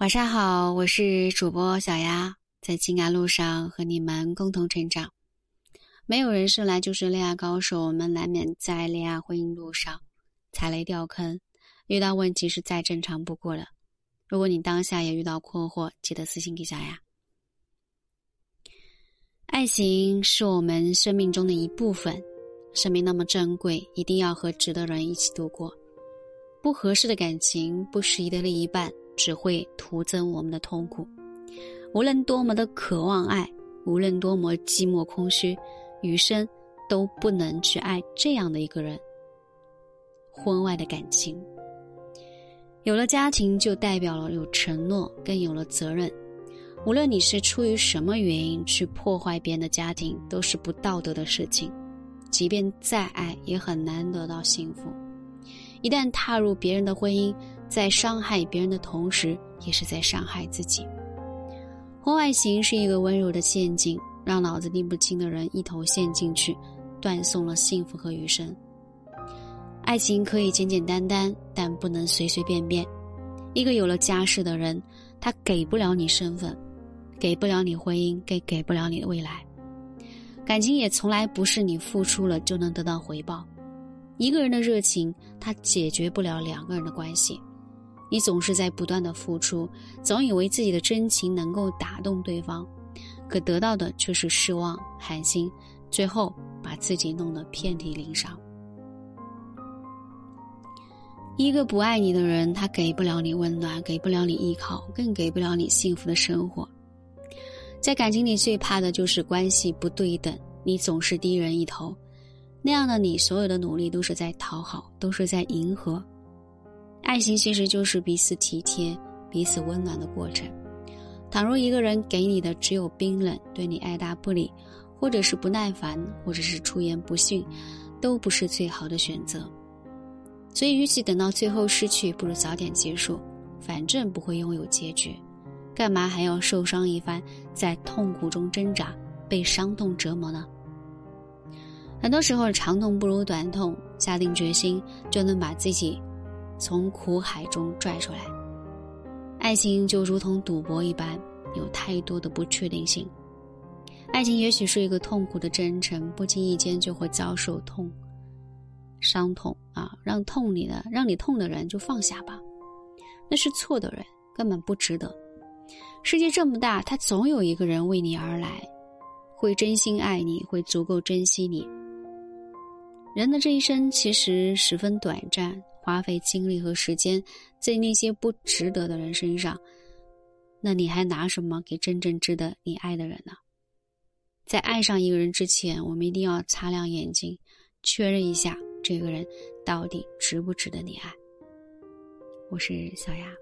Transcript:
晚上好，我是主播小丫，在情感路上和你们共同成长。没有人生来就是恋爱高手，我们难免在恋爱婚姻路上踩雷掉坑，遇到问题是再正常不过了。如果你当下也遇到困惑，记得私信给小丫。爱情是我们生命中的一部分，生命那么珍贵，一定要和值得人一起度过。不合适的感情，不适宜的另一半。只会徒增我们的痛苦。无论多么的渴望爱，无论多么寂寞空虚，余生都不能去爱这样的一个人。婚外的感情，有了家庭就代表了有承诺，更有了责任。无论你是出于什么原因去破坏别人的家庭，都是不道德的事情。即便再爱，也很难得到幸福。一旦踏入别人的婚姻，在伤害别人的同时，也是在伤害自己。婚外情是一个温柔的陷阱，让脑子拎不清的人一头陷进去，断送了幸福和余生。爱情可以简简单单，但不能随随便便。一个有了家室的人，他给不了你身份，给不了你婚姻，给给不了你的未来。感情也从来不是你付出了就能得到回报。一个人的热情，他解决不了两个人的关系。你总是在不断的付出，总以为自己的真情能够打动对方，可得到的却是失望、寒心，最后把自己弄得遍体鳞伤。一个不爱你的人，他给不了你温暖，给不了你依靠，更给不了你幸福的生活。在感情里，最怕的就是关系不对等，你总是低人一头，那样的你，所有的努力都是在讨好，都是在迎合。爱情其实就是彼此体贴、彼此温暖的过程。倘若一个人给你的只有冰冷，对你爱答不理，或者是不耐烦，或者是出言不逊，都不是最好的选择。所以，与其等到最后失去，不如早点结束。反正不会拥有结局，干嘛还要受伤一番，在痛苦中挣扎，被伤痛折磨呢？很多时候，长痛不如短痛，下定决心就能把自己。从苦海中拽出来，爱情就如同赌博一般，有太多的不确定性。爱情也许是一个痛苦的真诚，不经意间就会遭受痛、伤痛啊！让痛你的、让你痛的人就放下吧，那是错的人，根本不值得。世界这么大，他总有一个人为你而来，会真心爱你，会足够珍惜你。人的这一生其实十分短暂。花费精力和时间在那些不值得的人身上，那你还拿什么给真正值得你爱的人呢？在爱上一个人之前，我们一定要擦亮眼睛，确认一下这个人到底值不值得你爱。我是小雅。